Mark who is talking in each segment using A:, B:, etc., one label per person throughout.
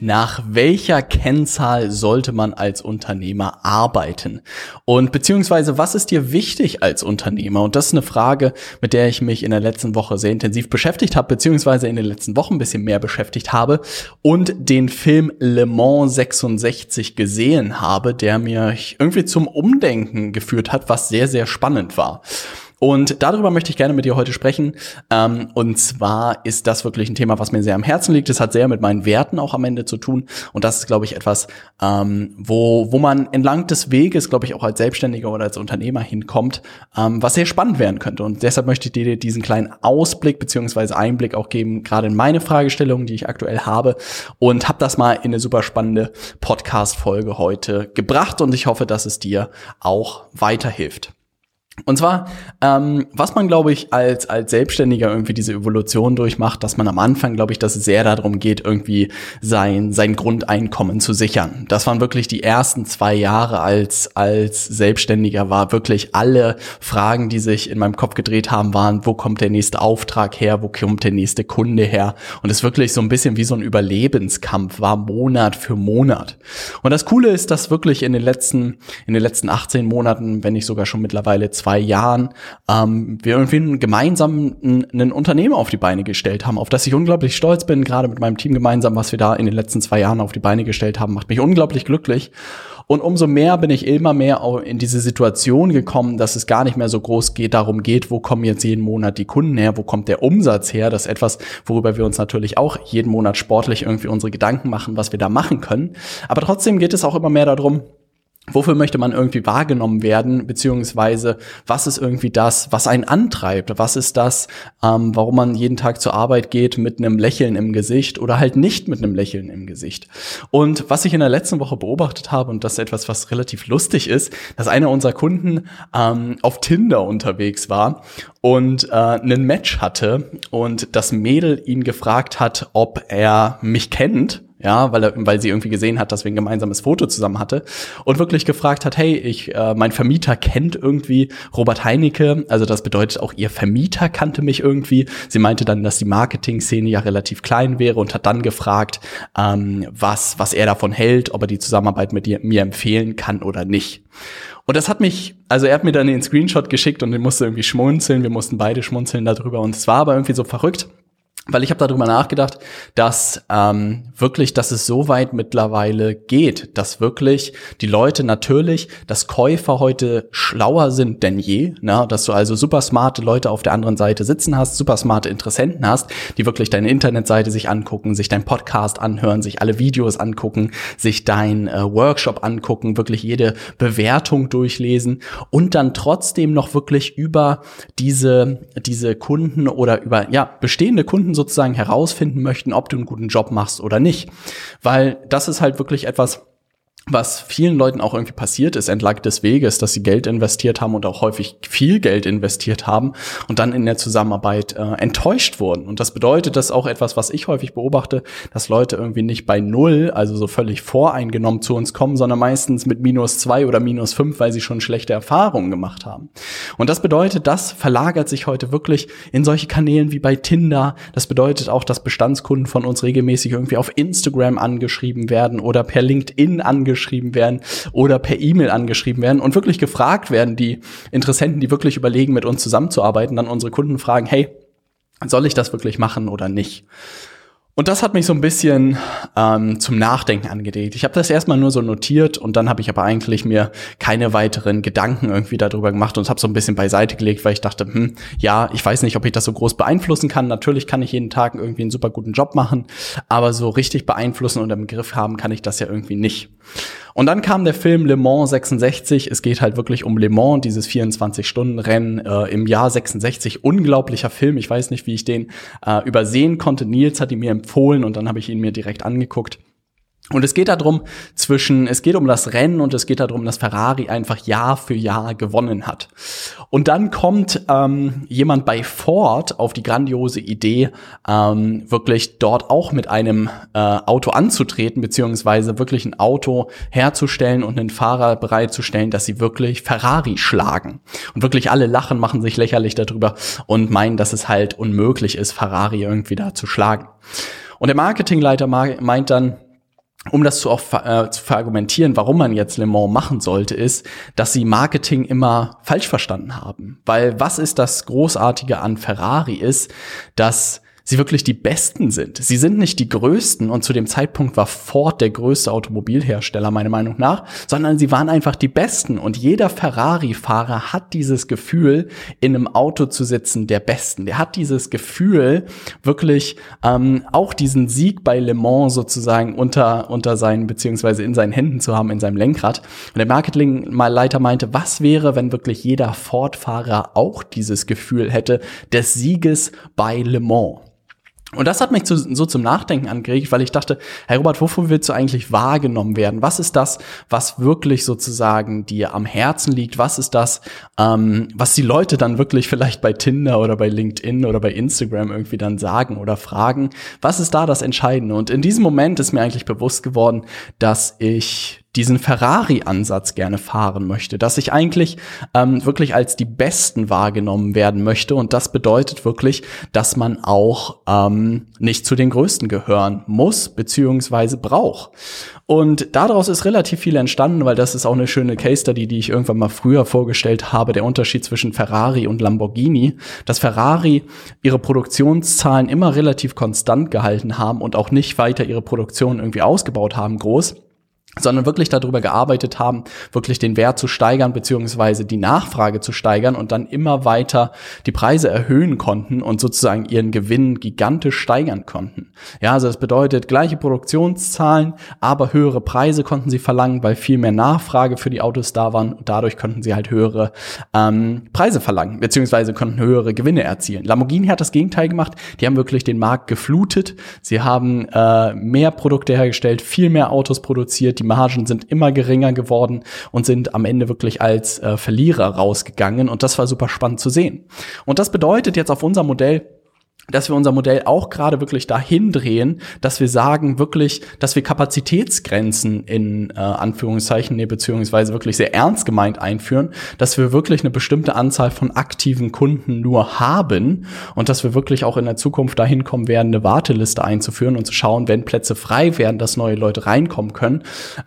A: Nach welcher Kennzahl sollte man als Unternehmer arbeiten? Und beziehungsweise, was ist dir wichtig als Unternehmer? Und das ist eine Frage, mit der ich mich in der letzten Woche sehr intensiv beschäftigt habe, beziehungsweise in den letzten Wochen ein bisschen mehr beschäftigt habe und den Film Le Mans 66 gesehen habe, der mir irgendwie zum Umdenken geführt hat, was sehr, sehr spannend war. Und darüber möchte ich gerne mit dir heute sprechen. Ähm, und zwar ist das wirklich ein Thema, was mir sehr am Herzen liegt. Es hat sehr mit meinen Werten auch am Ende zu tun. Und das ist, glaube ich, etwas, ähm, wo, wo man entlang des Weges, glaube ich, auch als Selbstständiger oder als Unternehmer hinkommt, ähm, was sehr spannend werden könnte. Und deshalb möchte ich dir diesen kleinen Ausblick beziehungsweise Einblick auch geben, gerade in meine Fragestellungen, die ich aktuell habe. Und habe das mal in eine super spannende Podcast-Folge heute gebracht. Und ich hoffe, dass es dir auch weiterhilft. Und zwar, ähm, was man, glaube ich, als, als Selbstständiger irgendwie diese Evolution durchmacht, dass man am Anfang, glaube ich, dass es sehr darum geht, irgendwie sein, sein Grundeinkommen zu sichern. Das waren wirklich die ersten zwei Jahre als, als Selbstständiger, war wirklich alle Fragen, die sich in meinem Kopf gedreht haben, waren, wo kommt der nächste Auftrag her, wo kommt der nächste Kunde her? Und es wirklich so ein bisschen wie so ein Überlebenskampf war, Monat für Monat. Und das Coole ist, dass wirklich in den letzten, in den letzten 18 Monaten, wenn nicht sogar schon mittlerweile zwei Jahren ähm, wir irgendwie gemeinsam ein, ein Unternehmen auf die Beine gestellt haben, auf das ich unglaublich stolz bin, gerade mit meinem Team gemeinsam, was wir da in den letzten zwei Jahren auf die Beine gestellt haben, macht mich unglaublich glücklich. Und umso mehr bin ich immer mehr in diese Situation gekommen, dass es gar nicht mehr so groß geht, darum geht, wo kommen jetzt jeden Monat die Kunden her, wo kommt der Umsatz her. Das ist etwas, worüber wir uns natürlich auch jeden Monat sportlich irgendwie unsere Gedanken machen, was wir da machen können. Aber trotzdem geht es auch immer mehr darum, Wofür möchte man irgendwie wahrgenommen werden, beziehungsweise was ist irgendwie das, was einen antreibt? Was ist das, ähm, warum man jeden Tag zur Arbeit geht mit einem Lächeln im Gesicht oder halt nicht mit einem Lächeln im Gesicht? Und was ich in der letzten Woche beobachtet habe, und das ist etwas, was relativ lustig ist, dass einer unserer Kunden ähm, auf Tinder unterwegs war und äh, einen Match hatte und das Mädel ihn gefragt hat, ob er mich kennt ja, weil er, weil sie irgendwie gesehen hat, dass wir ein gemeinsames Foto zusammen hatte und wirklich gefragt hat, hey, ich, äh, mein Vermieter kennt irgendwie Robert Heinecke, also das bedeutet auch ihr Vermieter kannte mich irgendwie. Sie meinte dann, dass die Marketing-Szene ja relativ klein wäre und hat dann gefragt, ähm, was, was er davon hält, ob er die Zusammenarbeit mit mir empfehlen kann oder nicht. Und das hat mich, also er hat mir dann den Screenshot geschickt und ich musste irgendwie schmunzeln, wir mussten beide schmunzeln darüber und es war aber irgendwie so verrückt, weil ich habe darüber nachgedacht, dass ähm, wirklich, dass es so weit mittlerweile geht, dass wirklich die Leute natürlich, dass Käufer heute schlauer sind denn je, ne? dass du also super smarte Leute auf der anderen Seite sitzen hast, super smarte Interessenten hast, die wirklich deine Internetseite sich angucken, sich dein Podcast anhören, sich alle Videos angucken, sich dein äh, Workshop angucken, wirklich jede Bewertung durchlesen und dann trotzdem noch wirklich über diese diese Kunden oder über ja bestehende Kunden Kunden sozusagen herausfinden möchten, ob du einen guten Job machst oder nicht. Weil das ist halt wirklich etwas, was vielen Leuten auch irgendwie passiert ist entlang des Weges, dass sie Geld investiert haben und auch häufig viel Geld investiert haben und dann in der Zusammenarbeit äh, enttäuscht wurden. Und das bedeutet, das ist auch etwas, was ich häufig beobachte, dass Leute irgendwie nicht bei Null, also so völlig voreingenommen zu uns kommen, sondern meistens mit minus zwei oder minus fünf, weil sie schon schlechte Erfahrungen gemacht haben. Und das bedeutet, das verlagert sich heute wirklich in solche Kanälen wie bei Tinder. Das bedeutet auch, dass Bestandskunden von uns regelmäßig irgendwie auf Instagram angeschrieben werden oder per LinkedIn angeschrieben angeschrieben werden oder per E-Mail angeschrieben werden und wirklich gefragt werden, die Interessenten, die wirklich überlegen, mit uns zusammenzuarbeiten, dann unsere Kunden fragen, hey, soll ich das wirklich machen oder nicht? Und das hat mich so ein bisschen ähm, zum Nachdenken angeregt. Ich habe das erstmal nur so notiert und dann habe ich aber eigentlich mir keine weiteren Gedanken irgendwie darüber gemacht und habe so ein bisschen beiseite gelegt, weil ich dachte, hm, ja, ich weiß nicht, ob ich das so groß beeinflussen kann. Natürlich kann ich jeden Tag irgendwie einen super guten Job machen, aber so richtig beeinflussen und im Griff haben kann ich das ja irgendwie nicht. Und dann kam der Film Le Mans 66. Es geht halt wirklich um Le Mans, dieses 24-Stunden-Rennen äh, im Jahr 66. Unglaublicher Film. Ich weiß nicht, wie ich den äh, übersehen konnte. Nils hat ihn mir empfohlen und dann habe ich ihn mir direkt angeguckt. Und es geht darum, zwischen, es geht um das Rennen und es geht darum, dass Ferrari einfach Jahr für Jahr gewonnen hat. Und dann kommt ähm, jemand bei Ford auf die grandiose Idee, ähm, wirklich dort auch mit einem äh, Auto anzutreten, beziehungsweise wirklich ein Auto herzustellen und einen Fahrer bereitzustellen, dass sie wirklich Ferrari schlagen. Und wirklich alle lachen, machen sich lächerlich darüber und meinen, dass es halt unmöglich ist, Ferrari irgendwie da zu schlagen. Und der Marketingleiter meint dann, um das zu, auch, äh, zu verargumentieren, warum man jetzt Le Mans machen sollte, ist, dass sie Marketing immer falsch verstanden haben. Weil was ist das Großartige an Ferrari ist, dass sie wirklich die Besten sind. Sie sind nicht die Größten und zu dem Zeitpunkt war Ford der größte Automobilhersteller meiner Meinung nach, sondern sie waren einfach die Besten und jeder Ferrari-Fahrer hat dieses Gefühl, in einem Auto zu sitzen der Besten. Der hat dieses Gefühl, wirklich ähm, auch diesen Sieg bei Le Mans sozusagen unter, unter seinen, beziehungsweise in seinen Händen zu haben, in seinem Lenkrad. Und der Marketingleiter meinte, was wäre, wenn wirklich jeder Ford-Fahrer auch dieses Gefühl hätte des Sieges bei Le Mans? Und das hat mich zu, so zum Nachdenken angeregt, weil ich dachte, Herr Robert, wovon willst du eigentlich wahrgenommen werden? Was ist das, was wirklich sozusagen dir am Herzen liegt? Was ist das, ähm, was die Leute dann wirklich vielleicht bei Tinder oder bei LinkedIn oder bei Instagram irgendwie dann sagen oder fragen? Was ist da das Entscheidende? Und in diesem Moment ist mir eigentlich bewusst geworden, dass ich diesen Ferrari-Ansatz gerne fahren möchte, dass ich eigentlich ähm, wirklich als die Besten wahrgenommen werden möchte. Und das bedeutet wirklich, dass man auch ähm, nicht zu den Größten gehören muss, beziehungsweise braucht. Und daraus ist relativ viel entstanden, weil das ist auch eine schöne Case Study, die ich irgendwann mal früher vorgestellt habe, der Unterschied zwischen Ferrari und Lamborghini, dass Ferrari ihre Produktionszahlen immer relativ konstant gehalten haben und auch nicht weiter ihre Produktion irgendwie ausgebaut haben groß sondern wirklich darüber gearbeitet haben, wirklich den Wert zu steigern, beziehungsweise die Nachfrage zu steigern und dann immer weiter die Preise erhöhen konnten und sozusagen ihren Gewinn gigantisch steigern konnten. Ja, also das bedeutet gleiche Produktionszahlen, aber höhere Preise konnten sie verlangen, weil viel mehr Nachfrage für die Autos da waren und dadurch konnten sie halt höhere ähm, Preise verlangen, beziehungsweise konnten höhere Gewinne erzielen. Lamborghini hat das Gegenteil gemacht, die haben wirklich den Markt geflutet, sie haben äh, mehr Produkte hergestellt, viel mehr Autos produziert, die Margen sind immer geringer geworden und sind am Ende wirklich als äh, Verlierer rausgegangen. Und das war super spannend zu sehen. Und das bedeutet jetzt auf unser Modell, dass wir unser Modell auch gerade wirklich dahin drehen, dass wir sagen wirklich, dass wir Kapazitätsgrenzen in äh, Anführungszeichen, nee, beziehungsweise wirklich sehr ernst gemeint einführen, dass wir wirklich eine bestimmte Anzahl von aktiven Kunden nur haben und dass wir wirklich auch in der Zukunft dahin kommen werden, eine Warteliste einzuführen und zu schauen, wenn Plätze frei werden, dass neue Leute reinkommen können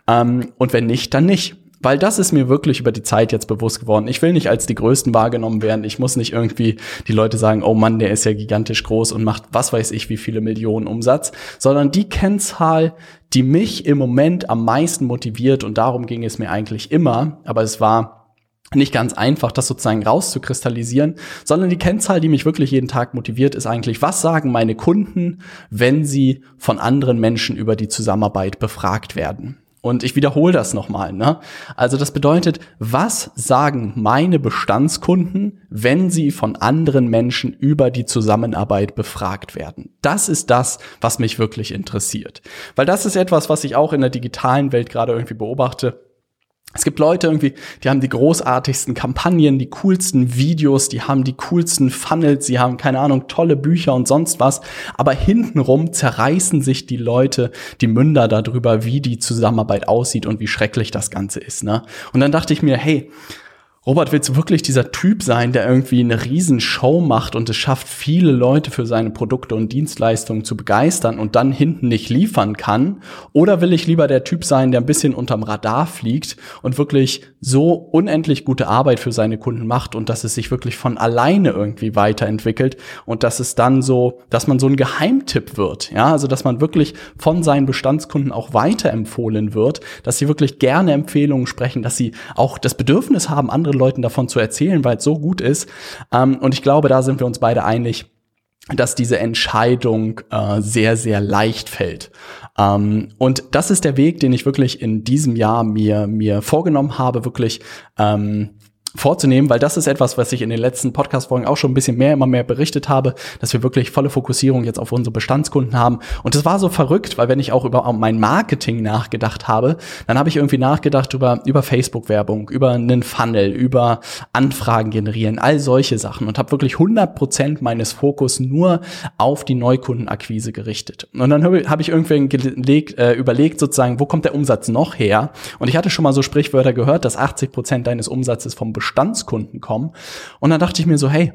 A: ähm, und wenn nicht, dann nicht. Weil das ist mir wirklich über die Zeit jetzt bewusst geworden. Ich will nicht als die Größten wahrgenommen werden. Ich muss nicht irgendwie die Leute sagen, oh Mann, der ist ja gigantisch groß und macht was weiß ich wie viele Millionen Umsatz, sondern die Kennzahl, die mich im Moment am meisten motiviert und darum ging es mir eigentlich immer, aber es war nicht ganz einfach, das sozusagen rauszukristallisieren, sondern die Kennzahl, die mich wirklich jeden Tag motiviert, ist eigentlich, was sagen meine Kunden, wenn sie von anderen Menschen über die Zusammenarbeit befragt werden? Und ich wiederhole das nochmal. Ne? Also das bedeutet, was sagen meine Bestandskunden, wenn sie von anderen Menschen über die Zusammenarbeit befragt werden? Das ist das, was mich wirklich interessiert. Weil das ist etwas, was ich auch in der digitalen Welt gerade irgendwie beobachte es gibt Leute irgendwie, die haben die großartigsten Kampagnen, die coolsten Videos, die haben die coolsten Funnels, sie haben keine Ahnung, tolle Bücher und sonst was. Aber hintenrum zerreißen sich die Leute die Münder darüber, wie die Zusammenarbeit aussieht und wie schrecklich das Ganze ist. Ne? Und dann dachte ich mir, hey, Robert, willst du wirklich dieser Typ sein, der irgendwie eine Riesenshow macht und es schafft, viele Leute für seine Produkte und Dienstleistungen zu begeistern und dann hinten nicht liefern kann? Oder will ich lieber der Typ sein, der ein bisschen unterm Radar fliegt und wirklich so unendlich gute Arbeit für seine Kunden macht und dass es sich wirklich von alleine irgendwie weiterentwickelt und dass es dann so, dass man so ein Geheimtipp wird, ja, also dass man wirklich von seinen Bestandskunden auch weiterempfohlen wird, dass sie wirklich gerne Empfehlungen sprechen, dass sie auch das Bedürfnis haben, andere Leuten davon zu erzählen, weil es so gut ist. Ähm, und ich glaube, da sind wir uns beide einig, dass diese Entscheidung äh, sehr, sehr leicht fällt. Ähm, und das ist der Weg, den ich wirklich in diesem Jahr mir, mir vorgenommen habe, wirklich ähm, vorzunehmen, weil das ist etwas, was ich in den letzten Podcast-Folgen auch schon ein bisschen mehr, immer mehr berichtet habe, dass wir wirklich volle Fokussierung jetzt auf unsere Bestandskunden haben. Und das war so verrückt, weil wenn ich auch über mein Marketing nachgedacht habe, dann habe ich irgendwie nachgedacht über, über Facebook-Werbung, über einen Funnel, über Anfragen generieren, all solche Sachen und habe wirklich 100 Prozent meines Fokus nur auf die Neukundenakquise gerichtet. Und dann habe hab ich irgendwann gelegt, äh, überlegt sozusagen, wo kommt der Umsatz noch her? Und ich hatte schon mal so Sprichwörter gehört, dass 80 Prozent deines Umsatzes vom Bestandskunden kommen. Und dann dachte ich mir so, hey,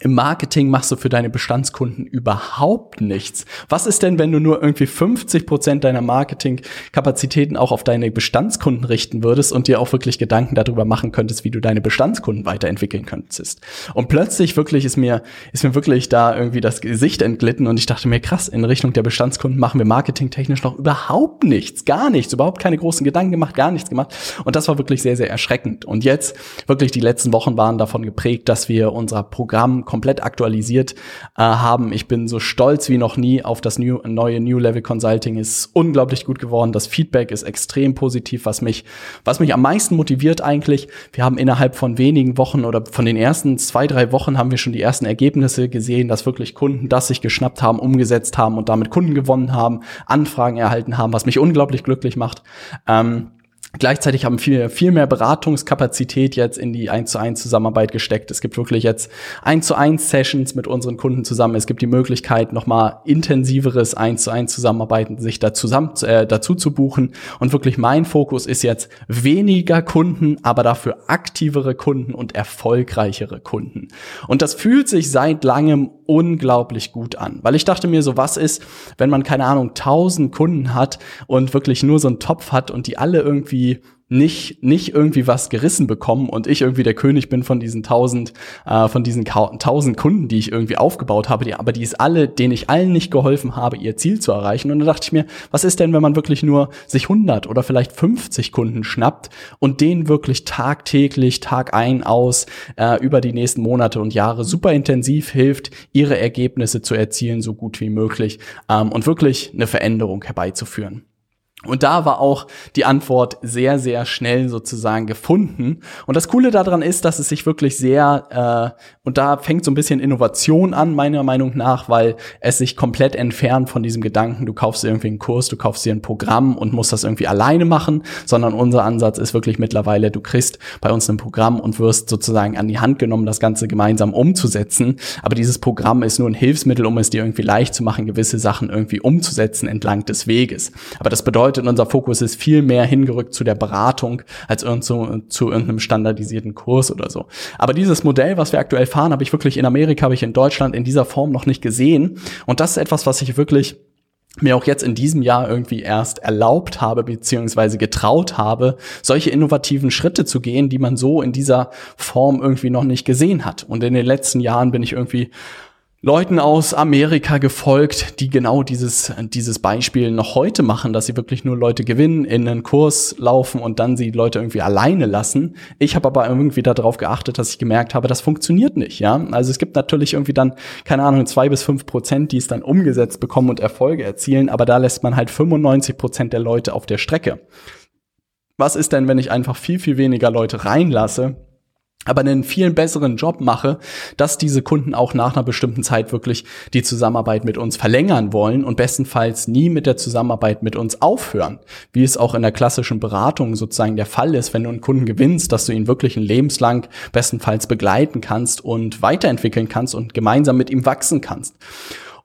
A: im Marketing machst du für deine Bestandskunden überhaupt nichts. Was ist denn, wenn du nur irgendwie 50 Prozent deiner Marketingkapazitäten auch auf deine Bestandskunden richten würdest und dir auch wirklich Gedanken darüber machen könntest, wie du deine Bestandskunden weiterentwickeln könntest? Und plötzlich wirklich ist mir, ist mir wirklich da irgendwie das Gesicht entglitten und ich dachte mir, krass, in Richtung der Bestandskunden machen wir marketingtechnisch noch überhaupt nichts, gar nichts, überhaupt keine großen Gedanken gemacht, gar nichts gemacht. Und das war wirklich sehr, sehr erschreckend. Und jetzt wirklich die letzten Wochen waren davon geprägt, dass wir unser Programm komplett aktualisiert äh, haben. Ich bin so stolz wie noch nie auf das New, neue New Level Consulting. Ist unglaublich gut geworden. Das Feedback ist extrem positiv, was mich, was mich am meisten motiviert eigentlich. Wir haben innerhalb von wenigen Wochen oder von den ersten zwei, drei Wochen haben wir schon die ersten Ergebnisse gesehen, dass wirklich Kunden das sich geschnappt haben, umgesetzt haben und damit Kunden gewonnen haben, Anfragen erhalten haben, was mich unglaublich glücklich macht. Ähm, Gleichzeitig haben wir viel mehr Beratungskapazität jetzt in die 1 zu 1 Zusammenarbeit gesteckt. Es gibt wirklich jetzt 1 zu 1 Sessions mit unseren Kunden zusammen. Es gibt die Möglichkeit, nochmal intensiveres 1 zu 1 Zusammenarbeiten, sich da zusammen, äh, dazu zu buchen. Und wirklich mein Fokus ist jetzt weniger Kunden, aber dafür aktivere Kunden und erfolgreichere Kunden. Und das fühlt sich seit langem unglaublich gut an, weil ich dachte mir so, was ist, wenn man keine Ahnung, 1000 Kunden hat und wirklich nur so einen Topf hat und die alle irgendwie irgendwie nicht, nicht irgendwie was gerissen bekommen und ich irgendwie der König bin von diesen tausend, äh, von diesen tausend Kunden, die ich irgendwie aufgebaut habe, die, aber die ist alle, denen ich allen nicht geholfen habe, ihr Ziel zu erreichen. Und dann dachte ich mir, was ist denn, wenn man wirklich nur sich 100 oder vielleicht 50 Kunden schnappt und denen wirklich tagtäglich, Tag ein, aus, äh, über die nächsten Monate und Jahre super intensiv hilft, ihre Ergebnisse zu erzielen, so gut wie möglich ähm, und wirklich eine Veränderung herbeizuführen. Und da war auch die Antwort sehr, sehr schnell sozusagen gefunden. Und das Coole daran ist, dass es sich wirklich sehr, äh, und da fängt so ein bisschen Innovation an, meiner Meinung nach, weil es sich komplett entfernt von diesem Gedanken, du kaufst dir irgendwie einen Kurs, du kaufst dir ein Programm und musst das irgendwie alleine machen, sondern unser Ansatz ist wirklich mittlerweile, du kriegst bei uns ein Programm und wirst sozusagen an die Hand genommen, das Ganze gemeinsam umzusetzen. Aber dieses Programm ist nur ein Hilfsmittel, um es dir irgendwie leicht zu machen, gewisse Sachen irgendwie umzusetzen entlang des Weges. Aber das bedeutet, bedeutet, unser Fokus ist viel mehr hingerückt zu der Beratung als irgend zu, zu irgendeinem standardisierten Kurs oder so. Aber dieses Modell, was wir aktuell fahren, habe ich wirklich in Amerika, habe ich in Deutschland in dieser Form noch nicht gesehen. Und das ist etwas, was ich wirklich mir auch jetzt in diesem Jahr irgendwie erst erlaubt habe, beziehungsweise getraut habe, solche innovativen Schritte zu gehen, die man so in dieser Form irgendwie noch nicht gesehen hat. Und in den letzten Jahren bin ich irgendwie Leuten aus Amerika gefolgt, die genau dieses, dieses Beispiel noch heute machen, dass sie wirklich nur Leute gewinnen, in einen Kurs laufen und dann sie Leute irgendwie alleine lassen. Ich habe aber irgendwie darauf geachtet, dass ich gemerkt habe, das funktioniert nicht, ja. Also es gibt natürlich irgendwie dann, keine Ahnung, zwei bis fünf Prozent, die es dann umgesetzt bekommen und Erfolge erzielen, aber da lässt man halt 95 Prozent der Leute auf der Strecke. Was ist denn, wenn ich einfach viel, viel weniger Leute reinlasse? Aber einen viel besseren Job mache, dass diese Kunden auch nach einer bestimmten Zeit wirklich die Zusammenarbeit mit uns verlängern wollen und bestenfalls nie mit der Zusammenarbeit mit uns aufhören. Wie es auch in der klassischen Beratung sozusagen der Fall ist, wenn du einen Kunden gewinnst, dass du ihn wirklich ein lebenslang bestenfalls begleiten kannst und weiterentwickeln kannst und gemeinsam mit ihm wachsen kannst.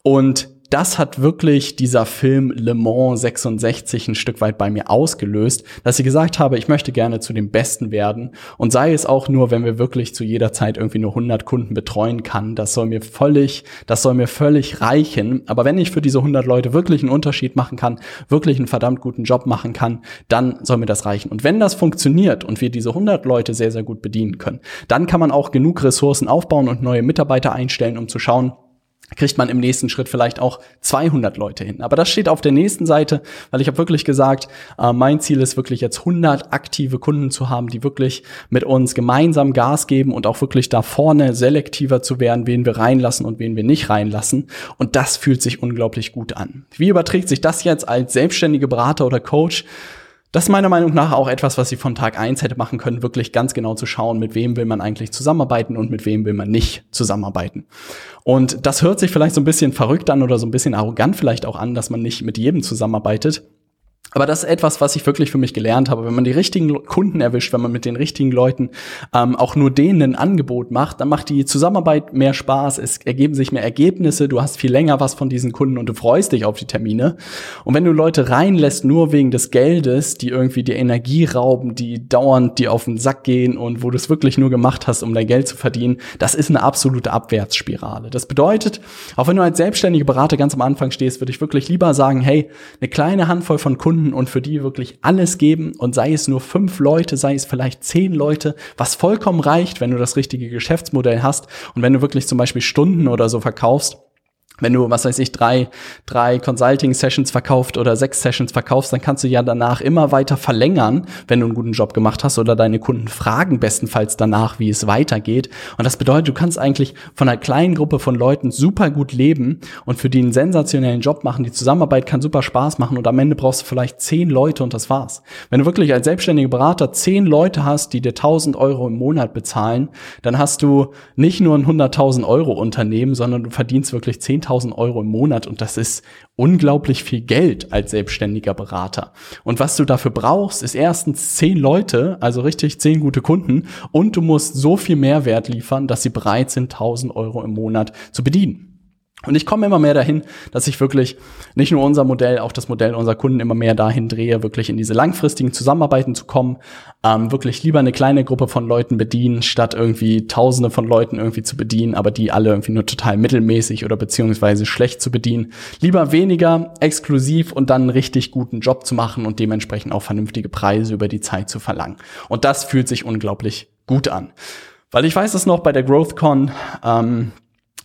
A: Und das hat wirklich dieser Film Le Mans 66 ein Stück weit bei mir ausgelöst, dass ich gesagt habe, ich möchte gerne zu dem Besten werden und sei es auch nur, wenn wir wirklich zu jeder Zeit irgendwie nur 100 Kunden betreuen kann, das soll mir völlig, das soll mir völlig reichen. Aber wenn ich für diese 100 Leute wirklich einen Unterschied machen kann, wirklich einen verdammt guten Job machen kann, dann soll mir das reichen. Und wenn das funktioniert und wir diese 100 Leute sehr, sehr gut bedienen können, dann kann man auch genug Ressourcen aufbauen und neue Mitarbeiter einstellen, um zu schauen, kriegt man im nächsten Schritt vielleicht auch 200 Leute hin. Aber das steht auf der nächsten Seite, weil ich habe wirklich gesagt, äh, mein Ziel ist wirklich jetzt 100 aktive Kunden zu haben, die wirklich mit uns gemeinsam Gas geben und auch wirklich da vorne selektiver zu werden, wen wir reinlassen und wen wir nicht reinlassen. Und das fühlt sich unglaublich gut an. Wie überträgt sich das jetzt als selbstständige Berater oder Coach? Das ist meiner Meinung nach auch etwas, was sie von Tag eins hätte machen können, wirklich ganz genau zu schauen, mit wem will man eigentlich zusammenarbeiten und mit wem will man nicht zusammenarbeiten. Und das hört sich vielleicht so ein bisschen verrückt an oder so ein bisschen arrogant vielleicht auch an, dass man nicht mit jedem zusammenarbeitet. Aber das ist etwas, was ich wirklich für mich gelernt habe. Wenn man die richtigen Kunden erwischt, wenn man mit den richtigen Leuten ähm, auch nur denen ein Angebot macht, dann macht die Zusammenarbeit mehr Spaß, es ergeben sich mehr Ergebnisse, du hast viel länger was von diesen Kunden und du freust dich auf die Termine. Und wenn du Leute reinlässt, nur wegen des Geldes, die irgendwie die Energie rauben, die dauernd dir auf den Sack gehen und wo du es wirklich nur gemacht hast, um dein Geld zu verdienen, das ist eine absolute Abwärtsspirale. Das bedeutet, auch wenn du als selbstständiger Berater ganz am Anfang stehst, würde ich wirklich lieber sagen, hey, eine kleine Handvoll von Kunden Kunden und für die wirklich alles geben und sei es nur fünf Leute, sei es vielleicht zehn Leute, was vollkommen reicht, wenn du das richtige Geschäftsmodell hast und wenn du wirklich zum Beispiel Stunden oder so verkaufst, wenn du, was weiß ich, drei, drei Consulting-Sessions verkauft oder sechs Sessions verkaufst, dann kannst du ja danach immer weiter verlängern, wenn du einen guten Job gemacht hast oder deine Kunden fragen bestenfalls danach, wie es weitergeht. Und das bedeutet, du kannst eigentlich von einer kleinen Gruppe von Leuten super gut leben und für die einen sensationellen Job machen. Die Zusammenarbeit kann super Spaß machen und am Ende brauchst du vielleicht zehn Leute und das war's. Wenn du wirklich als selbstständiger Berater zehn Leute hast, die dir 1000 Euro im Monat bezahlen, dann hast du nicht nur ein 100.000 Euro Unternehmen, sondern du verdienst wirklich 10 10.000 Euro im Monat und das ist unglaublich viel Geld als selbstständiger Berater. Und was du dafür brauchst, ist erstens zehn Leute, also richtig zehn gute Kunden und du musst so viel Mehrwert liefern, dass sie bereit sind, 1.000 Euro im Monat zu bedienen. Und ich komme immer mehr dahin, dass ich wirklich nicht nur unser Modell, auch das Modell unserer Kunden immer mehr dahin drehe, wirklich in diese langfristigen Zusammenarbeiten zu kommen, ähm, wirklich lieber eine kleine Gruppe von Leuten bedienen, statt irgendwie Tausende von Leuten irgendwie zu bedienen, aber die alle irgendwie nur total mittelmäßig oder beziehungsweise schlecht zu bedienen. Lieber weniger exklusiv und dann einen richtig guten Job zu machen und dementsprechend auch vernünftige Preise über die Zeit zu verlangen. Und das fühlt sich unglaublich gut an. Weil ich weiß es noch bei der GrowthCon, ähm,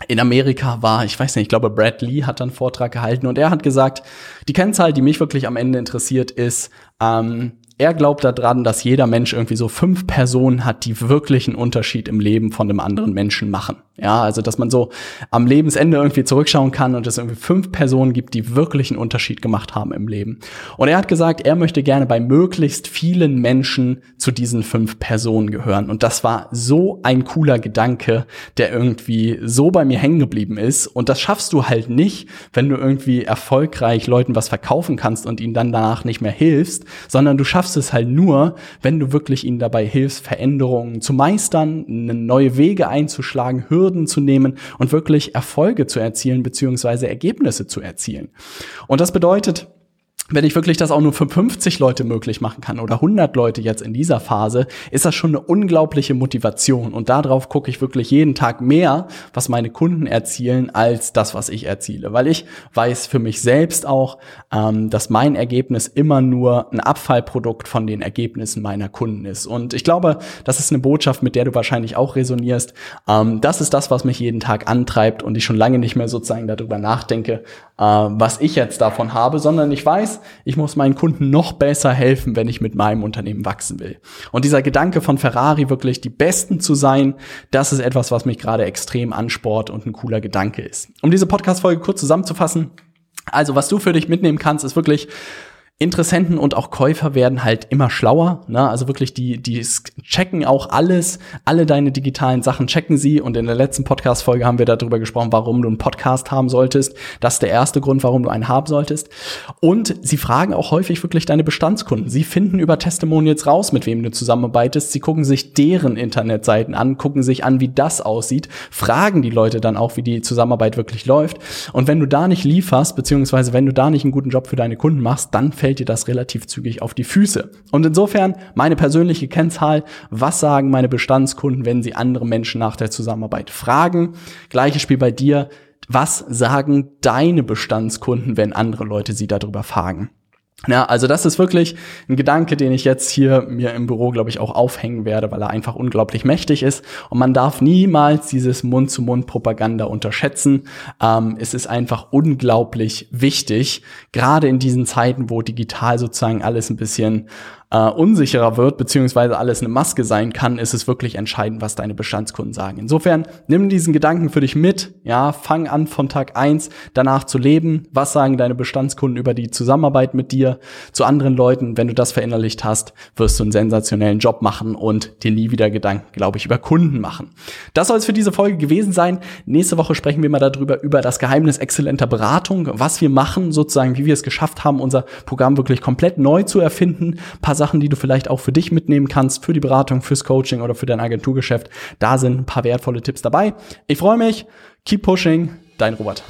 A: in Amerika war, ich weiß nicht, ich glaube, Brad Lee hat dann Vortrag gehalten und er hat gesagt, die Kennzahl, die mich wirklich am Ende interessiert, ist, ähm, er glaubt daran, dass jeder Mensch irgendwie so fünf Personen hat, die wirklich einen Unterschied im Leben von einem anderen Menschen machen. Ja, also dass man so am Lebensende irgendwie zurückschauen kann und es irgendwie fünf Personen gibt, die wirklich einen Unterschied gemacht haben im Leben. Und er hat gesagt, er möchte gerne bei möglichst vielen Menschen zu diesen fünf Personen gehören. Und das war so ein cooler Gedanke, der irgendwie so bei mir hängen geblieben ist. Und das schaffst du halt nicht, wenn du irgendwie erfolgreich Leuten was verkaufen kannst und ihnen dann danach nicht mehr hilfst, sondern du schaffst es halt nur, wenn du wirklich ihnen dabei hilfst, Veränderungen zu meistern, neue Wege einzuschlagen, Hürden zu nehmen und wirklich Erfolge zu erzielen beziehungsweise Ergebnisse zu erzielen. Und das bedeutet, wenn ich wirklich das auch nur für 50 Leute möglich machen kann oder 100 Leute jetzt in dieser Phase, ist das schon eine unglaubliche Motivation. Und darauf gucke ich wirklich jeden Tag mehr, was meine Kunden erzielen, als das, was ich erziele. Weil ich weiß für mich selbst auch, ähm, dass mein Ergebnis immer nur ein Abfallprodukt von den Ergebnissen meiner Kunden ist. Und ich glaube, das ist eine Botschaft, mit der du wahrscheinlich auch resonierst. Ähm, das ist das, was mich jeden Tag antreibt und ich schon lange nicht mehr sozusagen darüber nachdenke, äh, was ich jetzt davon habe, sondern ich weiß, ich muss meinen Kunden noch besser helfen, wenn ich mit meinem Unternehmen wachsen will. Und dieser Gedanke von Ferrari wirklich die Besten zu sein, das ist etwas, was mich gerade extrem ansport und ein cooler Gedanke ist. Um diese Podcast-Folge kurz zusammenzufassen, also was du für dich mitnehmen kannst, ist wirklich Interessenten und auch Käufer werden halt immer schlauer. Ne? Also wirklich, die, die checken auch alles, alle deine digitalen Sachen checken sie. Und in der letzten Podcast-Folge haben wir darüber gesprochen, warum du einen Podcast haben solltest. Das ist der erste Grund, warum du einen haben solltest. Und sie fragen auch häufig wirklich deine Bestandskunden. Sie finden über Testimonials raus, mit wem du zusammenarbeitest. Sie gucken sich deren Internetseiten an, gucken sich an, wie das aussieht, fragen die Leute dann auch, wie die Zusammenarbeit wirklich läuft. Und wenn du da nicht lieferst, beziehungsweise wenn du da nicht einen guten Job für deine Kunden machst, dann fällt fällt dir das relativ zügig auf die Füße. Und insofern meine persönliche Kennzahl, was sagen meine Bestandskunden, wenn sie andere Menschen nach der Zusammenarbeit fragen? Gleiches Spiel bei dir. Was sagen deine Bestandskunden, wenn andere Leute sie darüber fragen? Ja, also das ist wirklich ein Gedanke, den ich jetzt hier mir im Büro, glaube ich, auch aufhängen werde, weil er einfach unglaublich mächtig ist. Und man darf niemals dieses Mund-zu-Mund-Propaganda unterschätzen. Ähm, es ist einfach unglaublich wichtig, gerade in diesen Zeiten, wo digital sozusagen alles ein bisschen äh, unsicherer wird, beziehungsweise alles eine Maske sein kann, ist es wirklich entscheidend, was deine Bestandskunden sagen. Insofern nimm diesen Gedanken für dich mit, ja, fang an von Tag eins danach zu leben. Was sagen deine Bestandskunden über die Zusammenarbeit mit dir zu anderen Leuten? Wenn du das verinnerlicht hast, wirst du einen sensationellen Job machen und dir nie wieder Gedanken, glaube ich, über Kunden machen. Das soll es für diese Folge gewesen sein. Nächste Woche sprechen wir mal darüber, über das Geheimnis exzellenter Beratung, was wir machen, sozusagen, wie wir es geschafft haben, unser Programm wirklich komplett neu zu erfinden. Paar Sachen, die du vielleicht auch für dich mitnehmen kannst, für die Beratung, fürs Coaching oder für dein Agenturgeschäft. Da sind ein paar wertvolle Tipps dabei. Ich freue mich. Keep pushing. Dein Robert.